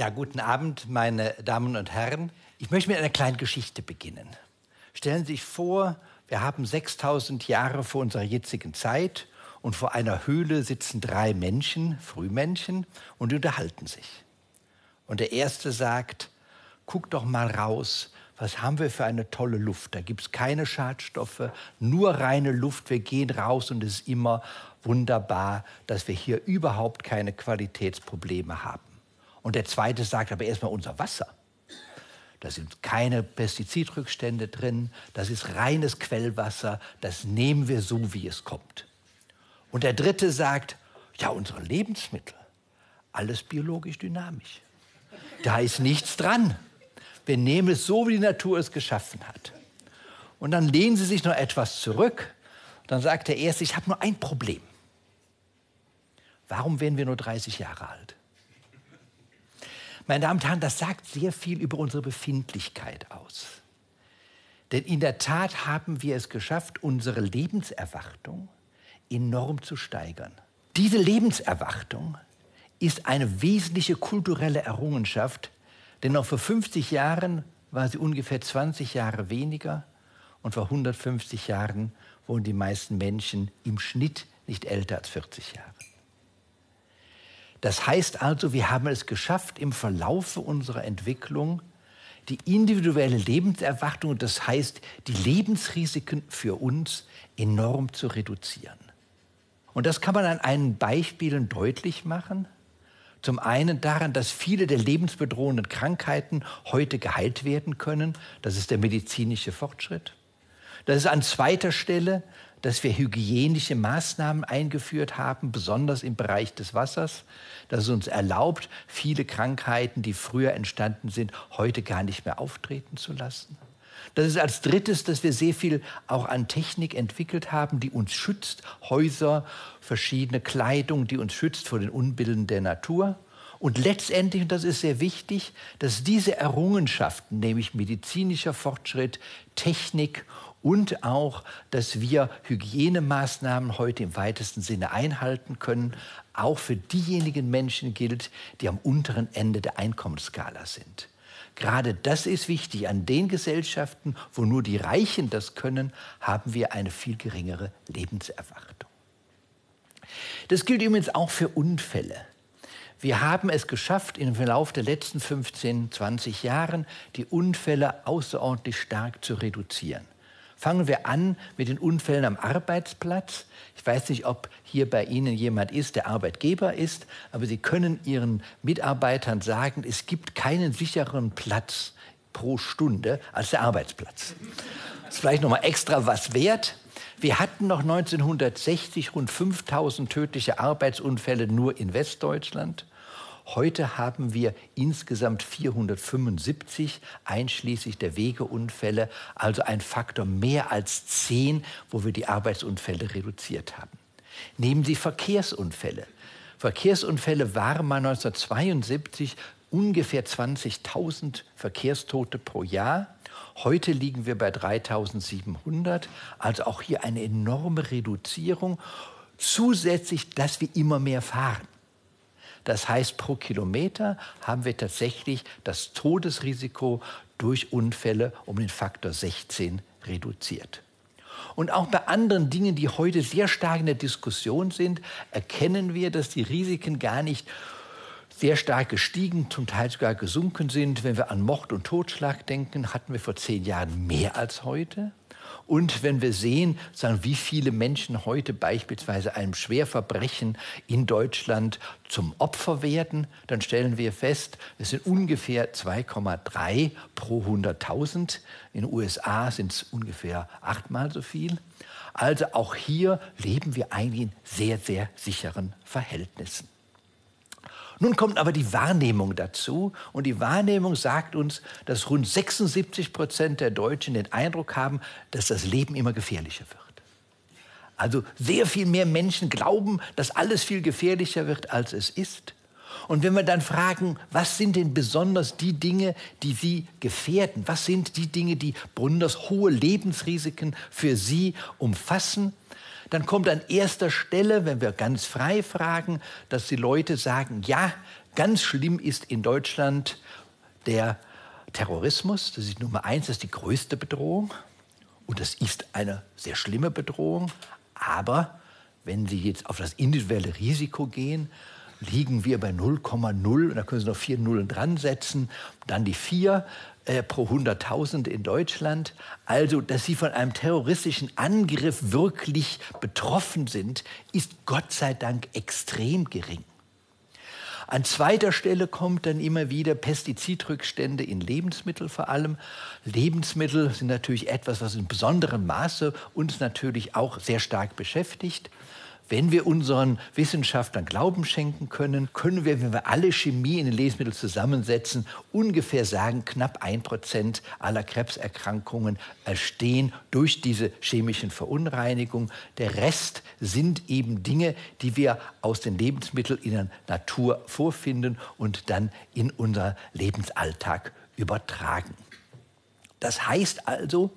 Ja, guten Abend, meine Damen und Herren. Ich möchte mit einer kleinen Geschichte beginnen. Stellen Sie sich vor, wir haben 6000 Jahre vor unserer jetzigen Zeit und vor einer Höhle sitzen drei Menschen, Frühmännchen, und unterhalten sich. Und der erste sagt, guck doch mal raus, was haben wir für eine tolle Luft. Da gibt es keine Schadstoffe, nur reine Luft. Wir gehen raus und es ist immer wunderbar, dass wir hier überhaupt keine Qualitätsprobleme haben. Und der zweite sagt aber erstmal unser Wasser. Da sind keine Pestizidrückstände drin, das ist reines Quellwasser, das nehmen wir so, wie es kommt. Und der dritte sagt, ja, unsere Lebensmittel, alles biologisch dynamisch. Da ist nichts dran. Wir nehmen es so, wie die Natur es geschaffen hat. Und dann lehnen sie sich noch etwas zurück. Dann sagt der Erste, ich habe nur ein Problem. Warum werden wir nur 30 Jahre alt? Meine Damen und Herren, das sagt sehr viel über unsere Befindlichkeit aus. Denn in der Tat haben wir es geschafft, unsere Lebenserwartung enorm zu steigern. Diese Lebenserwartung ist eine wesentliche kulturelle Errungenschaft, denn noch vor 50 Jahren war sie ungefähr 20 Jahre weniger und vor 150 Jahren wurden die meisten Menschen im Schnitt nicht älter als 40 Jahre. Das heißt also, wir haben es geschafft, im Verlaufe unserer Entwicklung die individuelle Lebenserwartung, das heißt die Lebensrisiken für uns enorm zu reduzieren. Und das kann man an einigen Beispielen deutlich machen. Zum einen daran, dass viele der lebensbedrohenden Krankheiten heute geheilt werden können. Das ist der medizinische Fortschritt. Das ist an zweiter Stelle dass wir hygienische Maßnahmen eingeführt haben, besonders im Bereich des Wassers, das es uns erlaubt, viele Krankheiten, die früher entstanden sind, heute gar nicht mehr auftreten zu lassen. Das ist als drittes, dass wir sehr viel auch an Technik entwickelt haben, die uns schützt, Häuser, verschiedene Kleidung, die uns schützt vor den Unbilden der Natur. Und letztendlich, und das ist sehr wichtig, dass diese Errungenschaften, nämlich medizinischer Fortschritt, Technik und auch, dass wir Hygienemaßnahmen heute im weitesten Sinne einhalten können, auch für diejenigen Menschen gilt, die am unteren Ende der Einkommensskala sind. Gerade das ist wichtig. An den Gesellschaften, wo nur die Reichen das können, haben wir eine viel geringere Lebenserwartung. Das gilt übrigens auch für Unfälle. Wir haben es geschafft, im Verlauf der letzten 15, 20 Jahren die Unfälle außerordentlich stark zu reduzieren. Fangen wir an mit den Unfällen am Arbeitsplatz. Ich weiß nicht, ob hier bei Ihnen jemand ist, der Arbeitgeber ist, aber Sie können Ihren Mitarbeitern sagen, es gibt keinen sicheren Platz pro Stunde als der Arbeitsplatz. Das ist vielleicht noch mal extra was wert. Wir hatten noch 1960 rund 5000 tödliche Arbeitsunfälle nur in Westdeutschland. Heute haben wir insgesamt 475, einschließlich der Wegeunfälle, also ein Faktor mehr als 10, wo wir die Arbeitsunfälle reduziert haben. Nehmen Sie Verkehrsunfälle. Verkehrsunfälle waren mal 1972 ungefähr 20.000 Verkehrstote pro Jahr. Heute liegen wir bei 3.700, also auch hier eine enorme Reduzierung. Zusätzlich, dass wir immer mehr fahren. Das heißt, pro Kilometer haben wir tatsächlich das Todesrisiko durch Unfälle um den Faktor 16 reduziert. Und auch bei anderen Dingen, die heute sehr stark in der Diskussion sind, erkennen wir, dass die Risiken gar nicht sehr stark gestiegen, zum Teil sogar gesunken sind. Wenn wir an Mord und Totschlag denken, hatten wir vor zehn Jahren mehr als heute. Und wenn wir sehen, sagen, wie viele Menschen heute beispielsweise einem Schwerverbrechen in Deutschland zum Opfer werden, dann stellen wir fest, es sind ungefähr 2,3 pro 100.000. In den USA sind es ungefähr achtmal so viel. Also auch hier leben wir eigentlich in sehr, sehr sicheren Verhältnissen. Nun kommt aber die Wahrnehmung dazu und die Wahrnehmung sagt uns, dass rund 76 Prozent der Deutschen den Eindruck haben, dass das Leben immer gefährlicher wird. Also sehr viel mehr Menschen glauben, dass alles viel gefährlicher wird, als es ist. Und wenn wir dann fragen, was sind denn besonders die Dinge, die Sie gefährden? Was sind die Dinge, die besonders hohe Lebensrisiken für Sie umfassen? Dann kommt an erster Stelle, wenn wir ganz frei fragen, dass die Leute sagen, ja, ganz schlimm ist in Deutschland der Terrorismus. Das ist Nummer eins, das ist die größte Bedrohung. Und das ist eine sehr schlimme Bedrohung. Aber wenn Sie jetzt auf das individuelle Risiko gehen, liegen wir bei 0,0 und da können Sie noch vier Nullen dran setzen, dann die vier äh, pro 100.000 in Deutschland. Also, dass Sie von einem terroristischen Angriff wirklich betroffen sind, ist Gott sei Dank extrem gering. An zweiter Stelle kommt dann immer wieder Pestizidrückstände in Lebensmitteln vor allem. Lebensmittel sind natürlich etwas, was in besonderem Maße uns natürlich auch sehr stark beschäftigt. Wenn wir unseren Wissenschaftlern Glauben schenken können, können wir, wenn wir alle Chemie in den Lebensmitteln zusammensetzen, ungefähr sagen, knapp ein Prozent aller Krebserkrankungen entstehen durch diese chemischen Verunreinigungen. Der Rest sind eben Dinge, die wir aus den Lebensmitteln in der Natur vorfinden und dann in unser Lebensalltag übertragen. Das heißt also,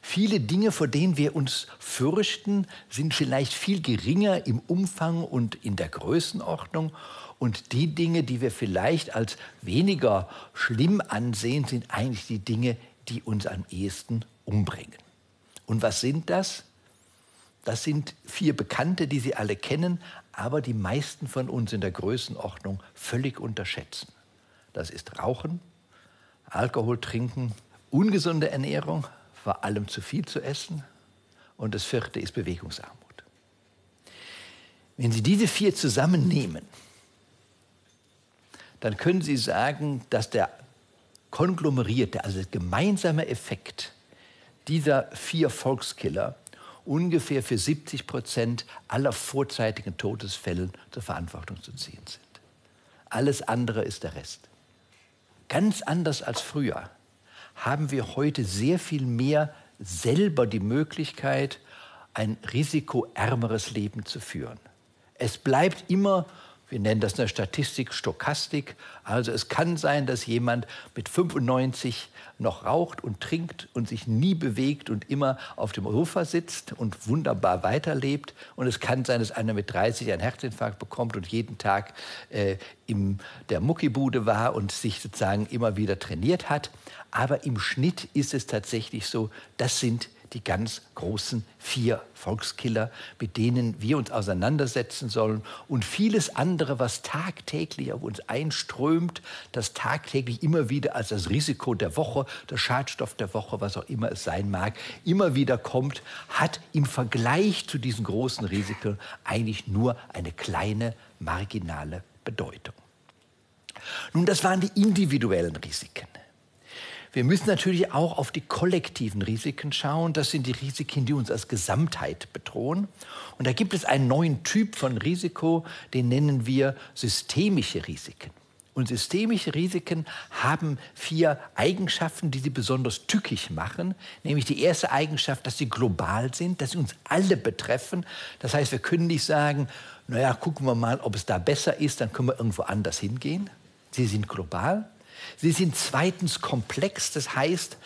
Viele Dinge, vor denen wir uns fürchten, sind vielleicht viel geringer im Umfang und in der Größenordnung. Und die Dinge, die wir vielleicht als weniger schlimm ansehen, sind eigentlich die Dinge, die uns am ehesten umbringen. Und was sind das? Das sind vier Bekannte, die Sie alle kennen, aber die meisten von uns in der Größenordnung völlig unterschätzen. Das ist Rauchen, Alkohol trinken, ungesunde Ernährung, vor allem zu viel zu essen. Und das vierte ist Bewegungsarmut. Wenn Sie diese vier zusammennehmen, dann können Sie sagen, dass der konglomerierte, also der gemeinsame Effekt dieser vier Volkskiller ungefähr für 70 Prozent aller vorzeitigen Todesfälle zur Verantwortung zu ziehen sind. Alles andere ist der Rest. Ganz anders als früher haben wir heute sehr viel mehr selber die Möglichkeit, ein risikoärmeres Leben zu führen. Es bleibt immer wir nennen das eine Statistik, Stokastik. Also es kann sein, dass jemand mit 95 noch raucht und trinkt und sich nie bewegt und immer auf dem Sofa sitzt und wunderbar weiterlebt. Und es kann sein, dass einer mit 30 einen Herzinfarkt bekommt und jeden Tag äh, in der Muckibude war und sich sozusagen immer wieder trainiert hat. Aber im Schnitt ist es tatsächlich so, das sind die ganz großen vier Volkskiller, mit denen wir uns auseinandersetzen sollen und vieles andere, was tagtäglich auf uns einströmt, das tagtäglich immer wieder als das Risiko der Woche, der Schadstoff der Woche, was auch immer es sein mag, immer wieder kommt, hat im Vergleich zu diesen großen Risiken eigentlich nur eine kleine marginale Bedeutung. Nun, das waren die individuellen Risiken. Wir müssen natürlich auch auf die kollektiven Risiken schauen. Das sind die Risiken, die uns als Gesamtheit bedrohen. Und da gibt es einen neuen Typ von Risiko, den nennen wir systemische Risiken. Und systemische Risiken haben vier Eigenschaften, die sie besonders tückisch machen. Nämlich die erste Eigenschaft, dass sie global sind, dass sie uns alle betreffen. Das heißt, wir können nicht sagen, naja, gucken wir mal, ob es da besser ist, dann können wir irgendwo anders hingehen. Sie sind global. Sie sind zweitens komplex, das heißt,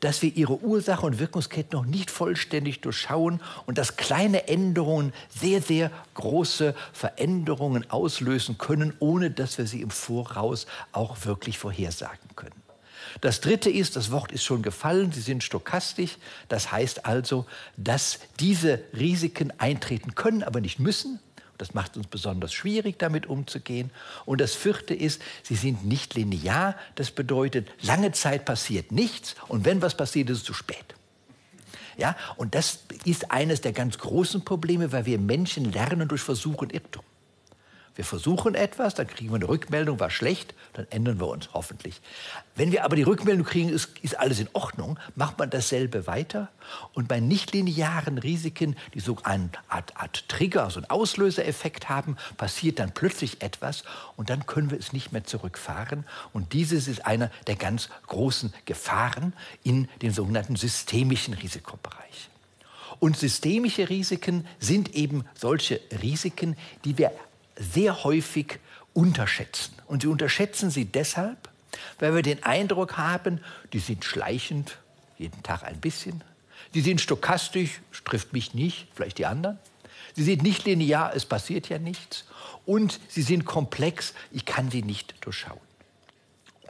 dass wir ihre Ursache und Wirkungskette noch nicht vollständig durchschauen und dass kleine Änderungen sehr, sehr große Veränderungen auslösen können, ohne dass wir sie im Voraus auch wirklich vorhersagen können. Das dritte ist, das Wort ist schon gefallen, sie sind stochastisch. Das heißt also, dass diese Risiken eintreten können, aber nicht müssen. Das macht uns besonders schwierig, damit umzugehen. Und das vierte ist, sie sind nicht linear. Das bedeutet, lange Zeit passiert nichts und wenn was passiert, ist es zu spät. Ja, und das ist eines der ganz großen Probleme, weil wir Menschen lernen durch Versuch und Irrtum. Wir versuchen etwas, dann kriegen wir eine Rückmeldung, war schlecht, dann ändern wir uns hoffentlich. Wenn wir aber die Rückmeldung kriegen, ist, ist alles in Ordnung, macht man dasselbe weiter. Und bei nichtlinearen Risiken, die so eine Art, Art Trigger, so einen Auslösereffekt haben, passiert dann plötzlich etwas und dann können wir es nicht mehr zurückfahren. Und dieses ist einer der ganz großen Gefahren in dem sogenannten systemischen Risikobereich. Und systemische Risiken sind eben solche Risiken, die wir sehr häufig unterschätzen. Und sie unterschätzen sie deshalb, weil wir den Eindruck haben, die sind schleichend, jeden Tag ein bisschen. Die sind stochastisch, trifft mich nicht, vielleicht die anderen. Sie sind nicht linear, es passiert ja nichts. Und sie sind komplex, ich kann sie nicht durchschauen.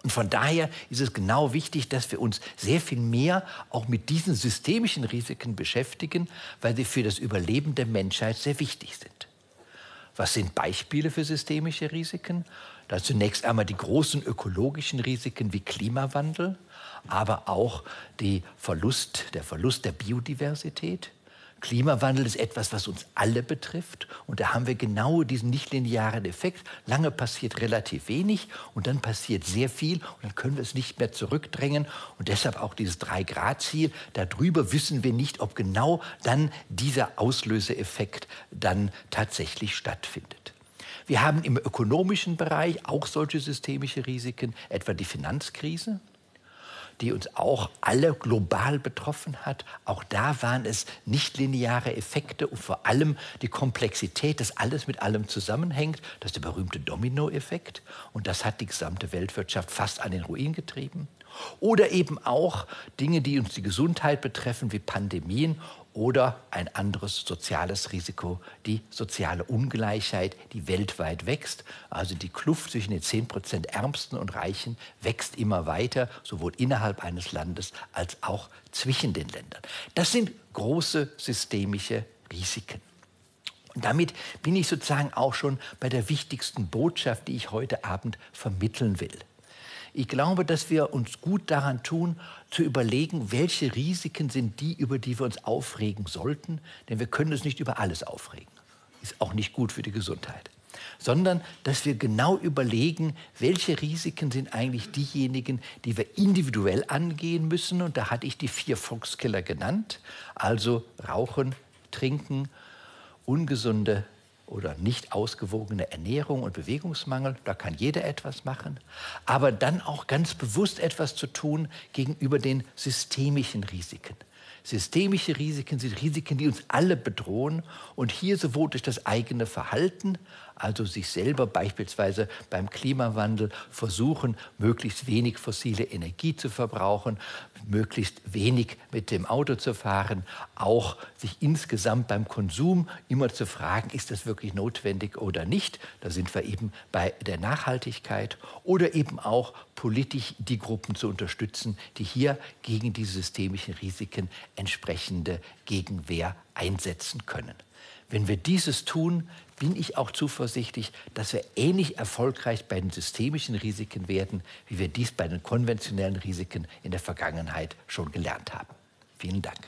Und von daher ist es genau wichtig, dass wir uns sehr viel mehr auch mit diesen systemischen Risiken beschäftigen, weil sie für das Überleben der Menschheit sehr wichtig sind. Was sind Beispiele für systemische Risiken? Da zunächst einmal die großen ökologischen Risiken wie Klimawandel, aber auch Verlust, der Verlust der Biodiversität, Klimawandel ist etwas, was uns alle betrifft. Und da haben wir genau diesen nichtlinearen Effekt. Lange passiert relativ wenig und dann passiert sehr viel und dann können wir es nicht mehr zurückdrängen. Und deshalb auch dieses Drei-Grad-Ziel. Darüber wissen wir nicht, ob genau dann dieser Auslöseeffekt dann tatsächlich stattfindet. Wir haben im ökonomischen Bereich auch solche systemische Risiken, etwa die Finanzkrise die uns auch alle global betroffen hat. Auch da waren es nichtlineare Effekte und vor allem die Komplexität, dass alles mit allem zusammenhängt. Das ist der berühmte Dominoeffekt. Und das hat die gesamte Weltwirtschaft fast an den Ruin getrieben. Oder eben auch Dinge, die uns die Gesundheit betreffen, wie Pandemien oder ein anderes soziales Risiko, die soziale Ungleichheit, die weltweit wächst. Also die Kluft zwischen den 10 Prozent Ärmsten und Reichen wächst immer weiter, sowohl innerhalb eines Landes als auch zwischen den Ländern. Das sind große systemische Risiken. Und damit bin ich sozusagen auch schon bei der wichtigsten Botschaft, die ich heute Abend vermitteln will. Ich glaube, dass wir uns gut daran tun, zu überlegen, welche Risiken sind die, über die wir uns aufregen sollten. Denn wir können uns nicht über alles aufregen. Ist auch nicht gut für die Gesundheit. Sondern, dass wir genau überlegen, welche Risiken sind eigentlich diejenigen, die wir individuell angehen müssen. Und da hatte ich die vier Volkskiller genannt. Also Rauchen, Trinken, ungesunde oder nicht ausgewogene Ernährung und Bewegungsmangel, da kann jeder etwas machen, aber dann auch ganz bewusst etwas zu tun gegenüber den systemischen Risiken. Systemische Risiken sind Risiken, die uns alle bedrohen und hier sowohl durch das eigene Verhalten also sich selber beispielsweise beim Klimawandel versuchen, möglichst wenig fossile Energie zu verbrauchen, möglichst wenig mit dem Auto zu fahren, auch sich insgesamt beim Konsum immer zu fragen, ist das wirklich notwendig oder nicht. Da sind wir eben bei der Nachhaltigkeit oder eben auch politisch die Gruppen zu unterstützen, die hier gegen diese systemischen Risiken entsprechende Gegenwehr einsetzen können. Wenn wir dieses tun, bin ich auch zuversichtlich, dass wir ähnlich erfolgreich bei den systemischen Risiken werden, wie wir dies bei den konventionellen Risiken in der Vergangenheit schon gelernt haben. Vielen Dank.